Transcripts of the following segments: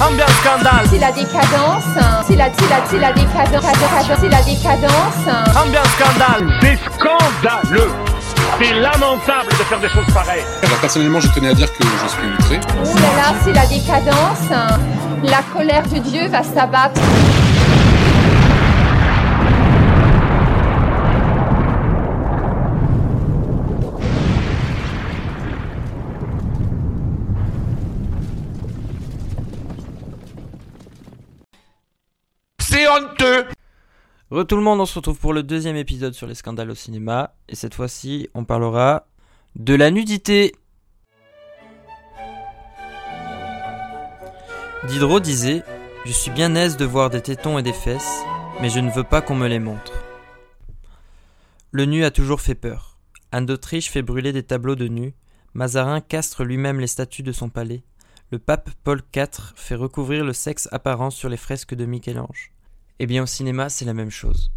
Ambiance scandale. C'est la décadence. C'est la, c'est la, c'est la décadence. C'est la décadence. Ambiance scandale. C'est scandaleux C'est lamentable de faire des choses pareilles Alors personnellement, je tenais à dire que je suis outré. Oh là là, c'est la décadence. La colère de Dieu va s'abattre. Re tout le monde, on se retrouve pour le deuxième épisode sur les scandales au cinéma. Et cette fois-ci, on parlera de la nudité. Diderot disait Je suis bien aise de voir des tétons et des fesses, mais je ne veux pas qu'on me les montre. Le nu a toujours fait peur. Anne d'Autriche fait brûler des tableaux de nus. Mazarin castre lui-même les statues de son palais. Le pape Paul IV fait recouvrir le sexe apparent sur les fresques de Michel-Ange. Eh bien au cinéma, c'est la même chose.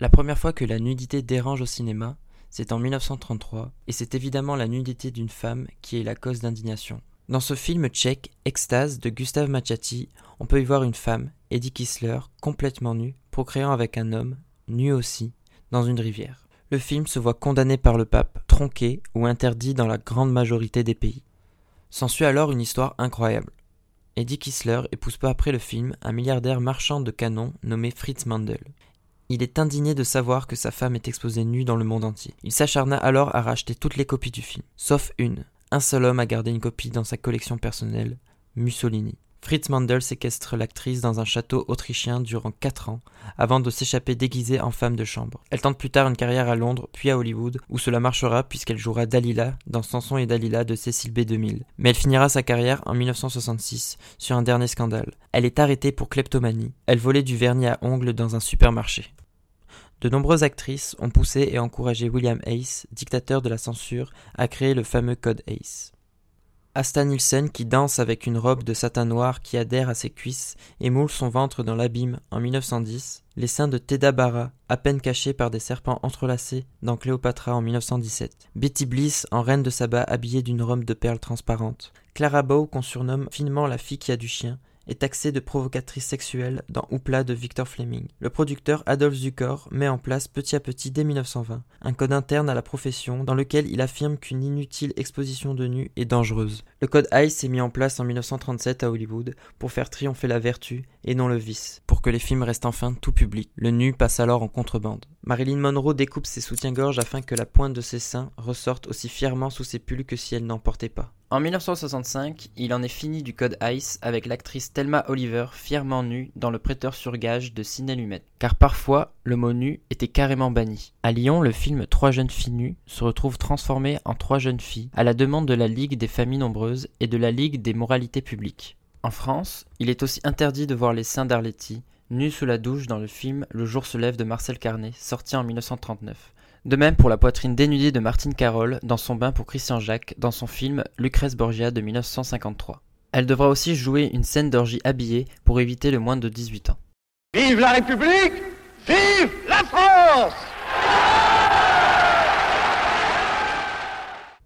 La première fois que la nudité dérange au cinéma, c'est en 1933, et c'est évidemment la nudité d'une femme qui est la cause d'indignation. Dans ce film tchèque, Extase de Gustave Machati, on peut y voir une femme, Eddie Kissler, complètement nue, procréant avec un homme, nu aussi, dans une rivière. Le film se voit condamné par le pape, tronqué ou interdit dans la grande majorité des pays. S'ensuit alors une histoire incroyable. Eddie Kissler épouse peu après le film un milliardaire marchand de canons nommé Fritz Mandel. Il est indigné de savoir que sa femme est exposée nue dans le monde entier. Il s'acharna alors à racheter toutes les copies du film, sauf une. Un seul homme a gardé une copie dans sa collection personnelle, Mussolini. Fritz Mandel séquestre l'actrice dans un château autrichien durant 4 ans, avant de s'échapper déguisée en femme de chambre. Elle tente plus tard une carrière à Londres, puis à Hollywood, où cela marchera puisqu'elle jouera Dalila dans Samson et Dalila de Cécile B. 2000. Mais elle finira sa carrière en 1966 sur un dernier scandale. Elle est arrêtée pour kleptomanie. Elle volait du vernis à ongles dans un supermarché. De nombreuses actrices ont poussé et encouragé William Hayes, dictateur de la censure, à créer le fameux Code Hayes. Asta Nielsen qui danse avec une robe de satin noir qui adhère à ses cuisses et moule son ventre dans l'abîme en 1910, les seins de Teda Bara, à peine cachés par des serpents entrelacés dans Cléopatra en 1917, Betty Bliss en reine de Saba habillée d'une robe de perles transparentes, Clara Bow qu'on surnomme finement la fille qui a du chien, est taxée de provocatrice sexuelle dans Houpla de Victor Fleming. Le producteur Adolf Zukor met en place petit à petit dès 1920 un code interne à la profession dans lequel il affirme qu'une inutile exposition de nu est dangereuse. Le code ICE est mis en place en 1937 à Hollywood pour faire triompher la vertu et non le vice, que les films restent enfin tout public. Le nu passe alors en contrebande. Marilyn Monroe découpe ses soutiens-gorge afin que la pointe de ses seins ressorte aussi fièrement sous ses pulls que si elle n'en portait pas. En 1965, il en est fini du code ICE avec l'actrice Thelma Oliver fièrement nue dans Le prêteur sur gage de Sidney Lumet. Car parfois, le mot nu était carrément banni. À Lyon, le film Trois jeunes filles nues se retrouve transformé en Trois jeunes filles à la demande de la Ligue des familles nombreuses et de la Ligue des moralités publiques. En France, il est aussi interdit de voir les seins d'Arletty nus sous la douche dans le film Le jour se lève de Marcel Carnet, sorti en 1939. De même pour la poitrine dénudée de Martine Carole dans son bain pour Christian Jacques dans son film Lucrèce Borgia de 1953. Elle devra aussi jouer une scène d'orgie habillée pour éviter le moins de 18 ans. Vive la République Vive la France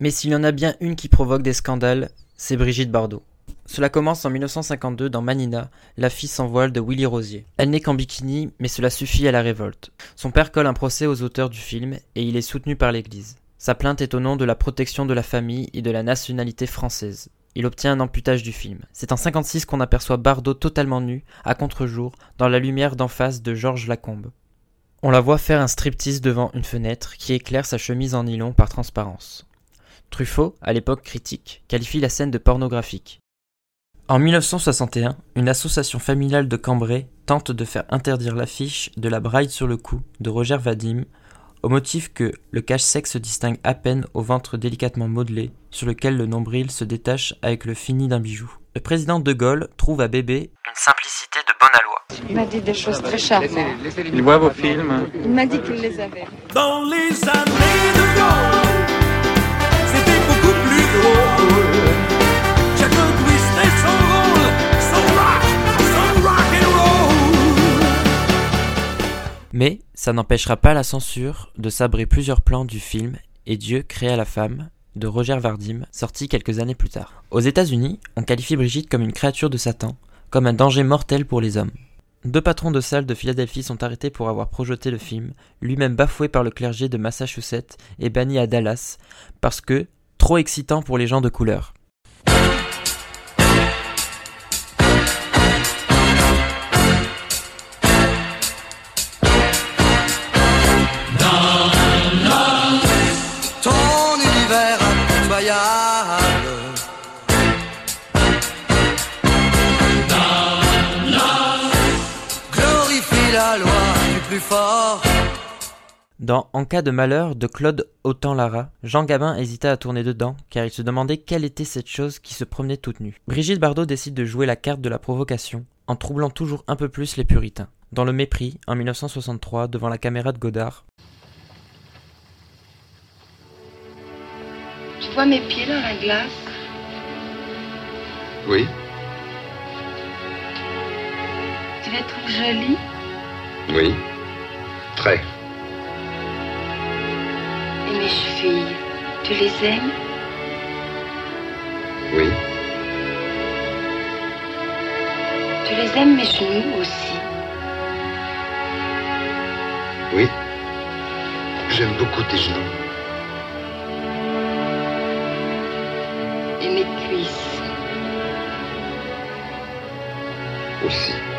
Mais s'il y en a bien une qui provoque des scandales, c'est Brigitte Bardot. Cela commence en 1952 dans Manina, la fille sans voile de Willy Rosier. Elle n'est qu'en bikini, mais cela suffit à la révolte. Son père colle un procès aux auteurs du film et il est soutenu par l'Église. Sa plainte est au nom de la protection de la famille et de la nationalité française. Il obtient un amputage du film. C'est en 56 qu'on aperçoit Bardot totalement nu, à contre-jour, dans la lumière d'en face de Georges Lacombe. On la voit faire un striptease devant une fenêtre qui éclaire sa chemise en nylon par transparence. Truffaut, à l'époque critique, qualifie la scène de pornographique. En 1961, une association familiale de Cambrai tente de faire interdire l'affiche de la braille sur le cou de Roger Vadim au motif que le cache-sexe se distingue à peine au ventre délicatement modelé sur lequel le nombril se détache avec le fini d'un bijou. Le président De Gaulle trouve à bébé une simplicité de bonne aloi. Il m'a dit des choses très charmantes. Il voit vos films. Il m'a dit qu'il les avait. Dans les années de gold, c'était beaucoup plus drôle. Mais ça n'empêchera pas la censure de sabrer plusieurs plans du film et Dieu créa la femme de Roger Vardim, sorti quelques années plus tard. Aux États-Unis, on qualifie Brigitte comme une créature de Satan, comme un danger mortel pour les hommes. Deux patrons de salles de Philadelphie sont arrêtés pour avoir projeté le film, lui-même bafoué par le clergé de Massachusetts et banni à Dallas, parce que trop excitant pour les gens de couleur. Dans En cas de malheur de Claude Autant-Lara, Jean Gabin hésita à tourner dedans car il se demandait quelle était cette chose qui se promenait toute nue. Brigitte Bardot décide de jouer la carte de la provocation en troublant toujours un peu plus les puritains. Dans Le Mépris, en 1963, devant la caméra de Godard, Tu vois mes pieds dans la glace? Oui, Tu les trouves jolis? Oui. Très. Mes chevilles, tu les aimes? Oui. Tu les aimes mes genoux aussi? Oui. J'aime beaucoup tes genoux. et mes cuisses Aussi.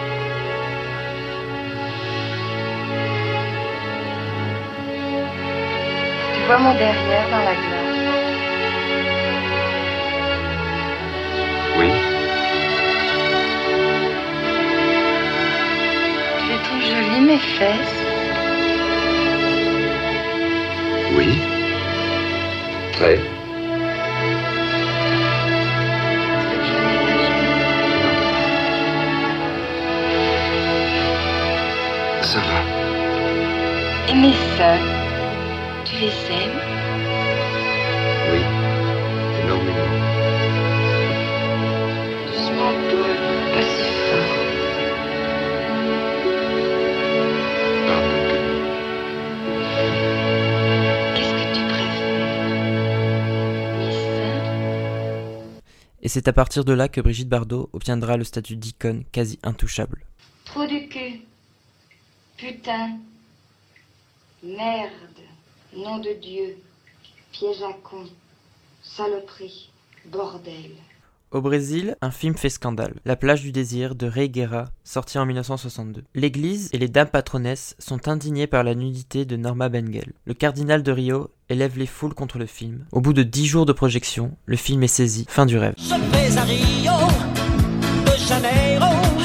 Je vois mon derrière dans la glace. Oui. Je trop jolie, mes fesses. Oui. Très. Ça va. Et mes soeurs tu les aimes Oui. Énormément. Doucement, Paul, pas si fort. Pardon. Qu'est-ce que tu préfères? Et c'est à partir de là que Brigitte Bardot obtiendra le statut d'icône quasi intouchable. Trou du cul. Putain. Merde. Nom de Dieu. Piège à con. Saloperie. Bordel. Au Brésil, un film fait scandale, La plage du désir de Rei Guerra, sorti en 1962. L'église et les dames patronesses sont indignées par la nudité de Norma Bengel. Le cardinal de Rio élève les foules contre le film. Au bout de dix jours de projection, le film est saisi. Fin du rêve.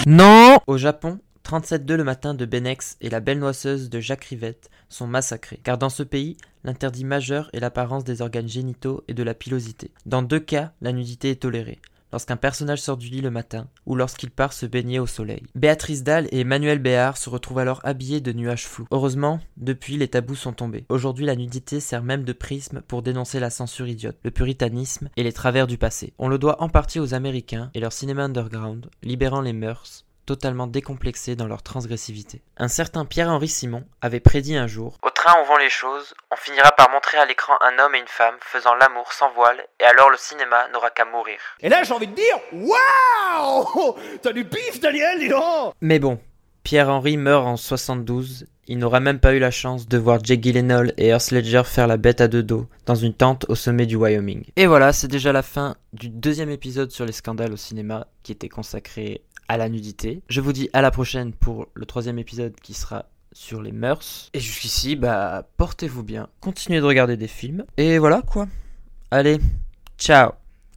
Non Au Japon, 37-2 le matin de Benex et la belle noisseuse de Jacques Rivette sont massacrés, car dans ce pays, l'interdit majeur est l'apparence des organes génitaux et de la pilosité. Dans deux cas, la nudité est tolérée. Lorsqu'un personnage sort du lit le matin, ou lorsqu'il part se baigner au soleil. Béatrice Dalle et Emmanuel Béard se retrouvent alors habillés de nuages flous. Heureusement, depuis, les tabous sont tombés. Aujourd'hui, la nudité sert même de prisme pour dénoncer la censure idiote, le puritanisme et les travers du passé. On le doit en partie aux Américains et leur cinéma underground, libérant les mœurs, totalement décomplexés dans leur transgressivité. Un certain Pierre-Henri Simon avait prédit un jour Au train où vont les choses, on finira par montrer à l'écran un homme et une femme faisant l'amour sans voile, et alors le cinéma n'aura qu'à mourir. Et là, j'ai envie de dire, waouh T'as du pif, Daniel, dis donc Mais bon, Pierre-Henri meurt en 72, il n'aura même pas eu la chance de voir Jake Gyllenhaal et Heath Ledger faire la bête à deux dos dans une tente au sommet du Wyoming. Et voilà, c'est déjà la fin du deuxième épisode sur les scandales au cinéma qui était consacré à la nudité. Je vous dis à la prochaine pour le troisième épisode qui sera sur les mœurs. Et jusqu'ici, bah, portez-vous bien, continuez de regarder des films. Et voilà quoi. Allez, ciao,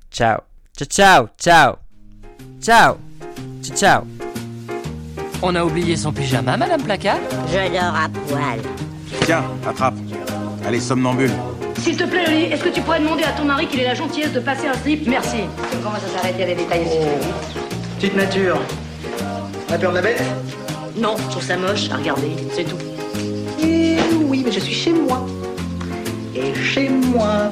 ciao, ciao, ciao, ciao, ciao, ciao, ciao. On a oublié son pyjama, Madame Placard? Je dors à poil. Tiens, attrape. Allez, somnambule. S'il te plaît, Lily, est-ce que tu pourrais demander à ton mari qu'il ait la gentillesse de passer un slip? Merci. On commence à s'arrêter à les détails s'il te plaît. Petite nature. T'as peur de la bête Non, je trouve ça moche à regarder, c'est tout. Eh oui, mais je suis chez moi. Et chez moi,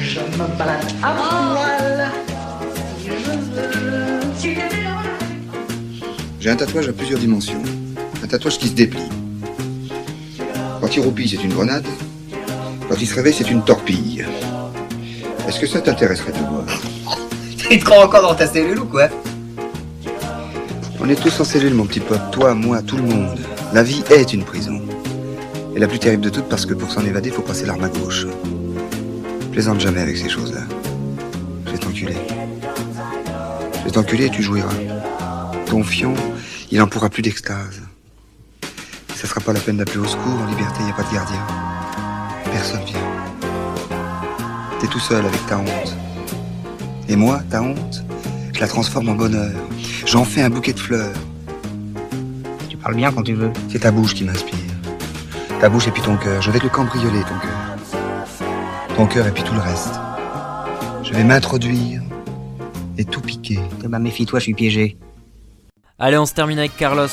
je me balade à poil. Je veux. J'ai un tatouage à plusieurs dimensions. Un tatouage qui se déplie. Quand il roupille, c'est une grenade. Quand il se réveille, c'est une torpille. Est-ce que ça t'intéresserait de voir Tu te crois encore dans ta cellule ou quoi? On est tous en cellule, mon petit pote. Toi, moi, tout le monde. La vie est une prison. Et la plus terrible de toutes parce que pour s'en évader, faut passer l'arme à gauche. Plaisante jamais avec ces choses-là. Je vais t'enculer. Je vais t'enculer et tu jouiras. Ton fion, il en pourra plus d'extase. Ça sera pas la peine d'appeler au secours. En liberté, il a pas de gardien. Personne vient. T'es tout seul avec ta honte. Et moi, ta honte, je la transforme en bonheur. J'en fais un bouquet de fleurs. Tu parles bien quand tu veux. C'est ta bouche qui m'inspire. Ta bouche et puis ton cœur. Je vais te le cambrioler, ton cœur. Ton cœur et puis tout le reste. Je vais m'introduire et tout piquer. Eh ben, méfie-toi, je suis piégé. Allez, on se termine avec Carlos.